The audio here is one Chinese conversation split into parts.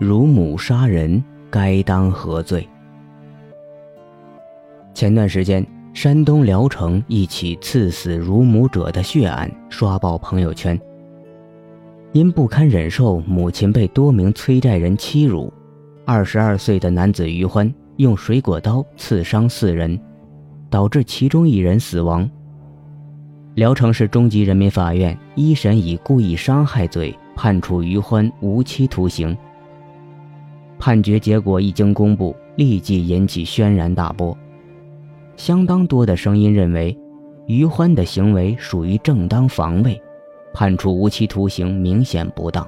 乳母杀人，该当何罪？前段时间，山东聊城一起刺死乳母者的血案刷爆朋友圈。因不堪忍受母亲被多名催债人欺辱，二十二岁的男子于欢用水果刀刺伤四人，导致其中一人死亡。聊城市中级人民法院一审以故意伤害罪判处于欢无期徒刑。判决结果一经公布，立即引起轩然大波。相当多的声音认为，于欢的行为属于正当防卫，判处无期徒刑明显不当。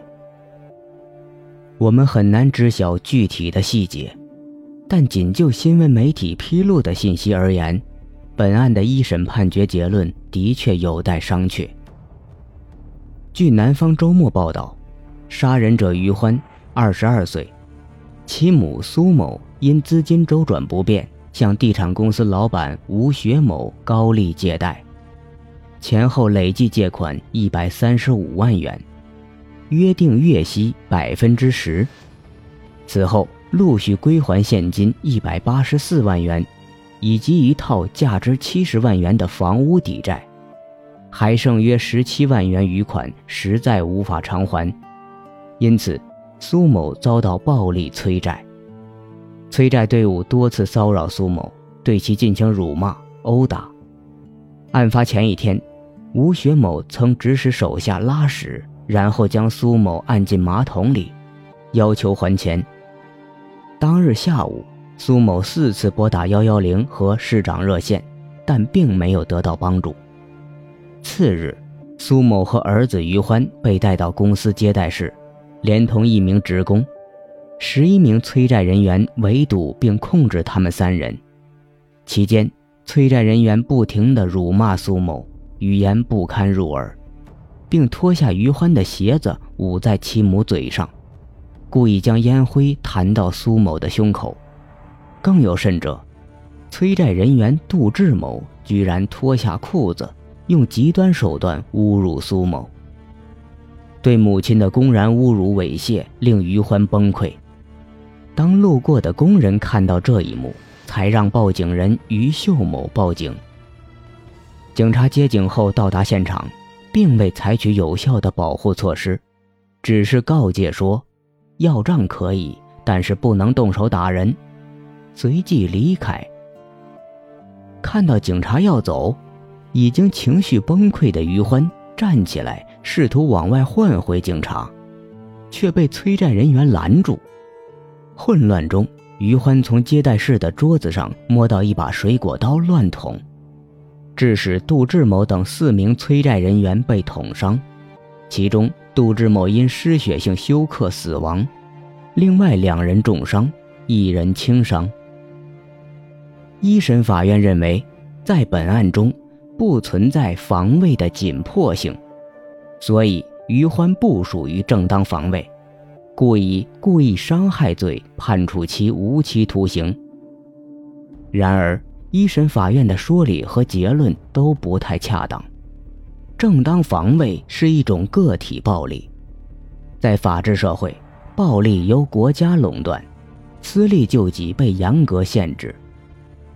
我们很难知晓具体的细节，但仅就新闻媒体披露的信息而言，本案的一审判决结论的确有待商榷。据南方周末报道，杀人者于欢，二十二岁。其母苏某因资金周转不便，向地产公司老板吴学某高利借贷，前后累计借款一百三十五万元，约定月息百分之十。此后陆续归还现金一百八十四万元，以及一套价值七十万元的房屋抵债，还剩约十七万元余款实在无法偿还，因此。苏某遭到暴力催债，催债队伍多次骚扰苏某，对其进行辱骂、殴打。案发前一天，吴学某曾指使手下拉屎，然后将苏某按进马桶里，要求还钱。当日下午，苏某四次拨打幺幺零和市长热线，但并没有得到帮助。次日，苏某和儿子于欢被带到公司接待室。连同一名职工，十一名催债人员围堵并控制他们三人。期间，催债人员不停地辱骂苏某，语言不堪入耳，并脱下于欢的鞋子捂在其母嘴上，故意将烟灰弹到苏某的胸口。更有甚者，催债人员杜志某居然脱下裤子，用极端手段侮辱苏某。对母亲的公然侮辱猥亵令于欢崩溃。当路过的工人看到这一幕，才让报警人于秀某报警。警察接警后到达现场，并未采取有效的保护措施，只是告诫说：“要账可以，但是不能动手打人。”随即离开。看到警察要走，已经情绪崩溃的于欢站起来。试图往外换回警察，却被催债人员拦住。混乱中，于欢从接待室的桌子上摸到一把水果刀，乱捅，致使杜志某等四名催债人员被捅伤，其中杜志某因失血性休克死亡，另外两人重伤，一人轻伤。一审法院认为，在本案中不存在防卫的紧迫性。所以，于欢不属于正当防卫，故以故意伤害罪判处其无期徒刑。然而，一审法院的说理和结论都不太恰当。正当防卫是一种个体暴力，在法治社会，暴力由国家垄断，私利救济被严格限制，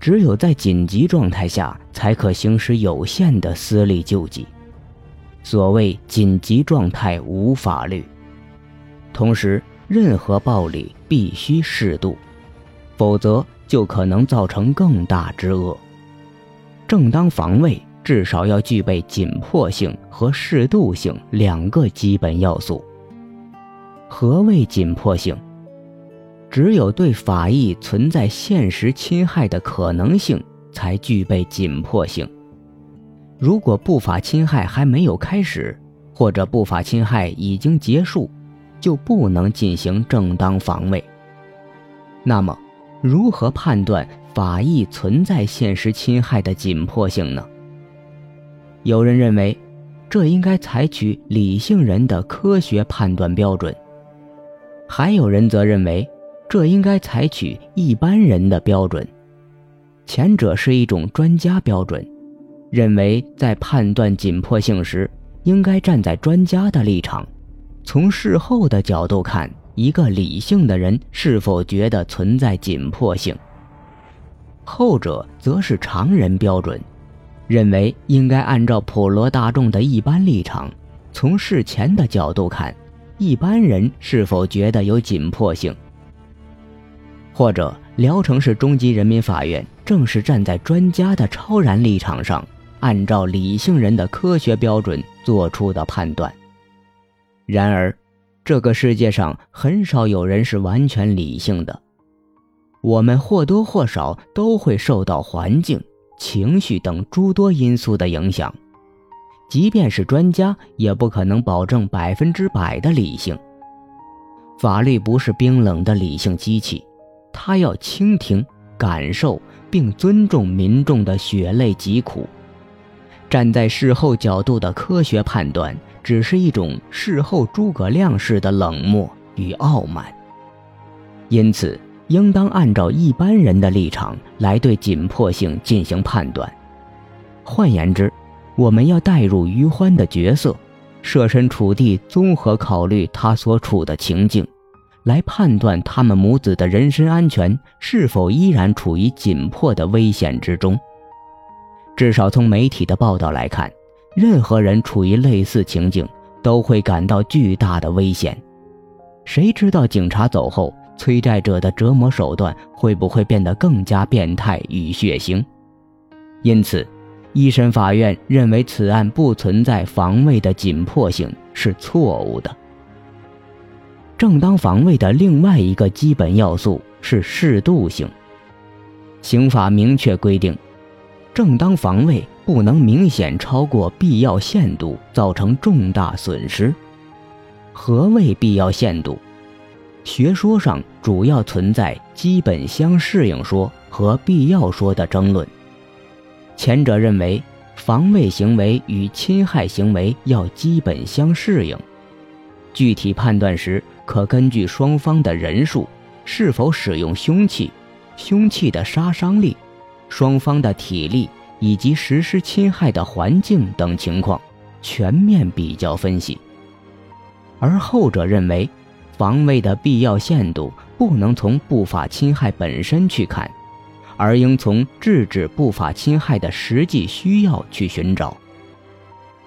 只有在紧急状态下才可行使有限的私利救济。所谓紧急状态无法律，同时任何暴力必须适度，否则就可能造成更大之恶。正当防卫至少要具备紧迫性和适度性两个基本要素。何谓紧迫性？只有对法益存在现实侵害的可能性，才具备紧迫性。如果不法侵害还没有开始，或者不法侵害已经结束，就不能进行正当防卫。那么，如何判断法益存在现实侵害的紧迫性呢？有人认为，这应该采取理性人的科学判断标准；还有人则认为，这应该采取一般人的标准。前者是一种专家标准。认为在判断紧迫性时，应该站在专家的立场，从事后的角度看一个理性的人是否觉得存在紧迫性。后者则是常人标准，认为应该按照普罗大众的一般立场，从事前的角度看，一般人是否觉得有紧迫性。或者，聊城市中级人民法院正是站在专家的超然立场上，按照理性人的科学标准做出的判断。然而，这个世界上很少有人是完全理性的，我们或多或少都会受到环境、情绪等诸多因素的影响。即便是专家，也不可能保证百分之百的理性。法律不是冰冷的理性机器。它要倾听、感受并尊重民众的血泪疾苦，站在事后角度的科学判断，只是一种事后诸葛亮式的冷漠与傲慢。因此，应当按照一般人的立场来对紧迫性进行判断。换言之，我们要带入于欢的角色，设身处地综合考虑他所处的情境。来判断他们母子的人身安全是否依然处于紧迫的危险之中。至少从媒体的报道来看，任何人处于类似情境都会感到巨大的危险。谁知道警察走后，催债者的折磨手段会不会变得更加变态与血腥？因此，一审法院认为此案不存在防卫的紧迫性是错误的。正当防卫的另外一个基本要素是适度性。刑法明确规定，正当防卫不能明显超过必要限度，造成重大损失。何谓必要限度？学说上主要存在基本相适应说和必要说的争论。前者认为，防卫行为与侵害行为要基本相适应，具体判断时。可根据双方的人数、是否使用凶器、凶器的杀伤力、双方的体力以及实施侵害的环境等情况，全面比较分析。而后者认为，防卫的必要限度不能从不法侵害本身去看，而应从制止不法侵害的实际需要去寻找。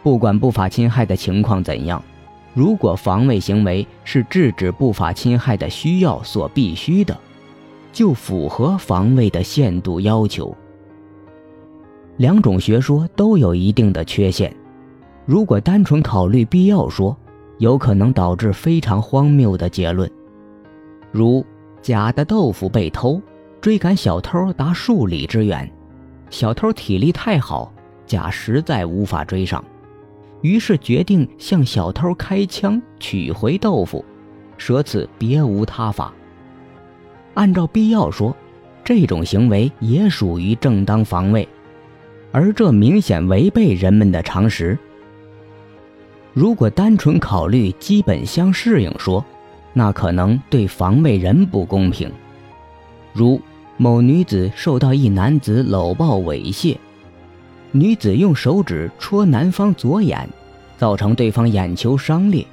不管不法侵害的情况怎样。如果防卫行为是制止不法侵害的需要所必须的，就符合防卫的限度要求。两种学说都有一定的缺陷。如果单纯考虑必要说，有可能导致非常荒谬的结论，如假的豆腐被偷，追赶小偷达数里之远，小偷体力太好，甲实在无法追上。于是决定向小偷开枪取回豆腐，舍此别无他法。按照必要说，这种行为也属于正当防卫，而这明显违背人们的常识。如果单纯考虑基本相适应说，那可能对防卫人不公平。如某女子受到一男子搂抱猥亵。女子用手指戳男方左眼，造成对方眼球伤裂。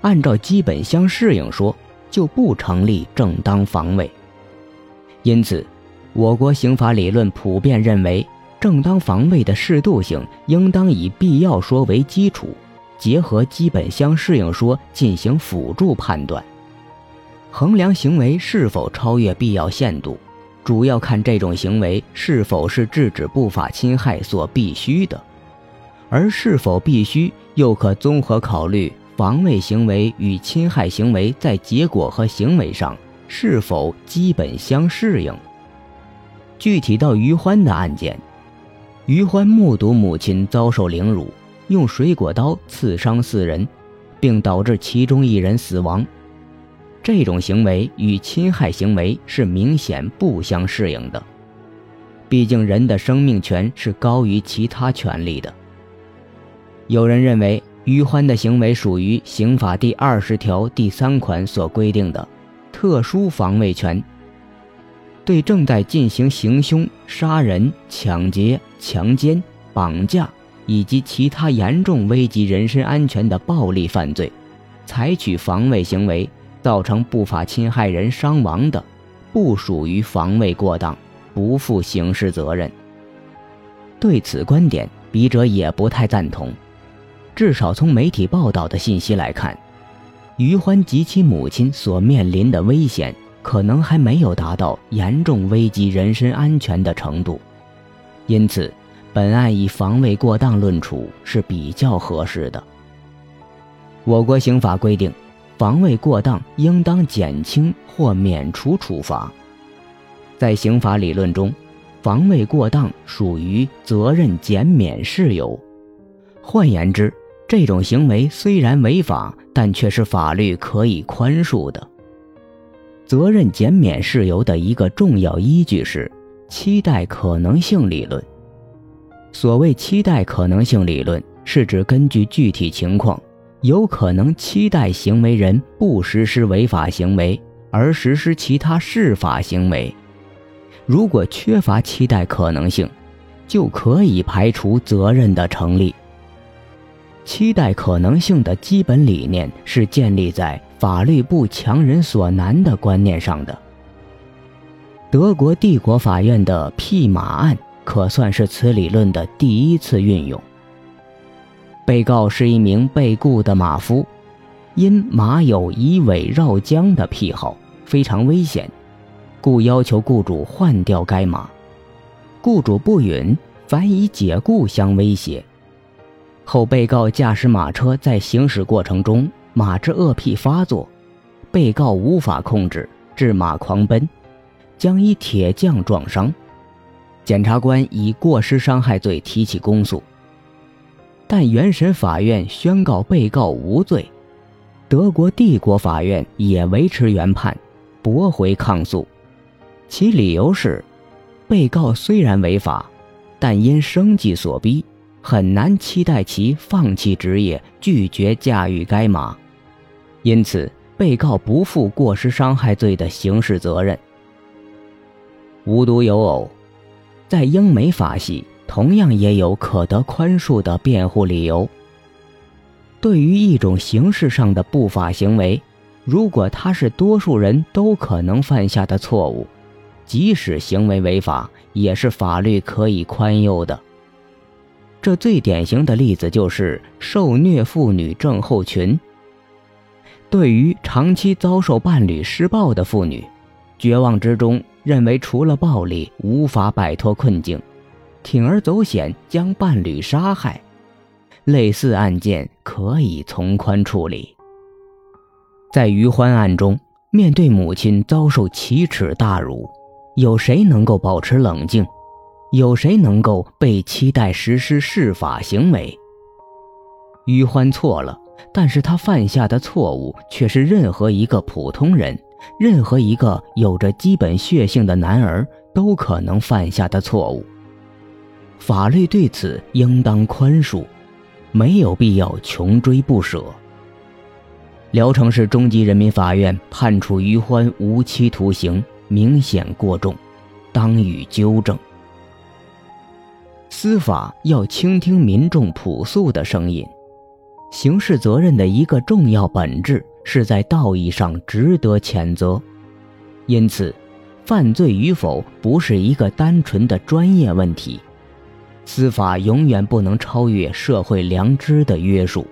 按照基本相适应说，就不成立正当防卫。因此，我国刑法理论普遍认为，正当防卫的适度性应当以必要说为基础，结合基本相适应说进行辅助判断，衡量行为是否超越必要限度。主要看这种行为是否是制止不法侵害所必须的，而是否必须，又可综合考虑防卫行为与侵害行为在结果和行为上是否基本相适应。具体到于欢的案件，于欢目睹母亲遭受凌辱，用水果刀刺伤四人，并导致其中一人死亡。这种行为与侵害行为是明显不相适应的，毕竟人的生命权是高于其他权利的。有人认为于欢的行为属于刑法第二十条第三款所规定的特殊防卫权，对正在进行行凶、杀人、抢劫、强奸、绑架以及其他严重危及人身安全的暴力犯罪，采取防卫行为。造成不法侵害人伤亡的，不属于防卫过当，不负刑事责任。对此观点，笔者也不太赞同。至少从媒体报道的信息来看，于欢及其母亲所面临的危险，可能还没有达到严重危及人身安全的程度。因此，本案以防卫过当论处是比较合适的。我国刑法规定，防卫过当应当减轻或免除处罚。在刑法理论中，防卫过当属于责任减免事由。换言之，这种行为虽然违法，但却是法律可以宽恕的。责任减免事由的一个重要依据是期待可能性理论。所谓期待可能性理论，是指根据具体情况，有可能期待行为人不实施违法行为，而实施其他适法行为。如果缺乏期待可能性，就可以排除责任的成立。期待可能性的基本理念是建立在法律不强人所难的观念上的。德国帝国法院的匹马案可算是此理论的第一次运用。被告是一名被雇的马夫，因马有以尾绕缰的癖好，非常危险，故要求雇主换掉该马。雇主不允，反以解雇相威胁。后被告驾驶马车在行驶过程中，马之恶癖发作，被告无法控制，致马狂奔，将以铁匠撞伤。检察官以过失伤害罪提起公诉，但原审法院宣告被告无罪，德国帝国法院也维持原判，驳回抗诉，其理由是，被告虽然违法，但因生计所逼。很难期待其放弃职业，拒绝驾驭该马，因此被告不负过失伤害罪的刑事责任。无独有偶，在英美法系同样也有可得宽恕的辩护理由。对于一种形式上的不法行为，如果它是多数人都可能犯下的错误，即使行为违法，也是法律可以宽宥的。这最典型的例子就是受虐妇女症候群。对于长期遭受伴侣施暴的妇女，绝望之中认为除了暴力无法摆脱困境，铤而走险将伴侣杀害，类似案件可以从宽处理。在于欢案中，面对母亲遭受奇耻大辱，有谁能够保持冷静？有谁能够被期待实施释法行为？于欢错了，但是他犯下的错误却是任何一个普通人、任何一个有着基本血性的男儿都可能犯下的错误。法律对此应当宽恕，没有必要穷追不舍。聊城市中级人民法院判处于欢无期徒刑，明显过重，当予纠正。司法要倾听民众朴素的声音，刑事责任的一个重要本质是在道义上值得谴责，因此，犯罪与否不是一个单纯的专业问题，司法永远不能超越社会良知的约束。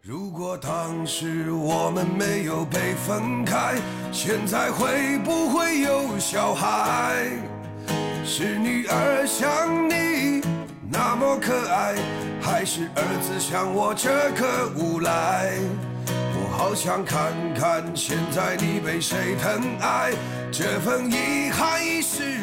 如果当时我们没有被分开，现在会不会有小孩？是女儿像你那么可爱，还是儿子像我这个无赖？我好想看看现在你被谁疼爱，这份遗憾已逝。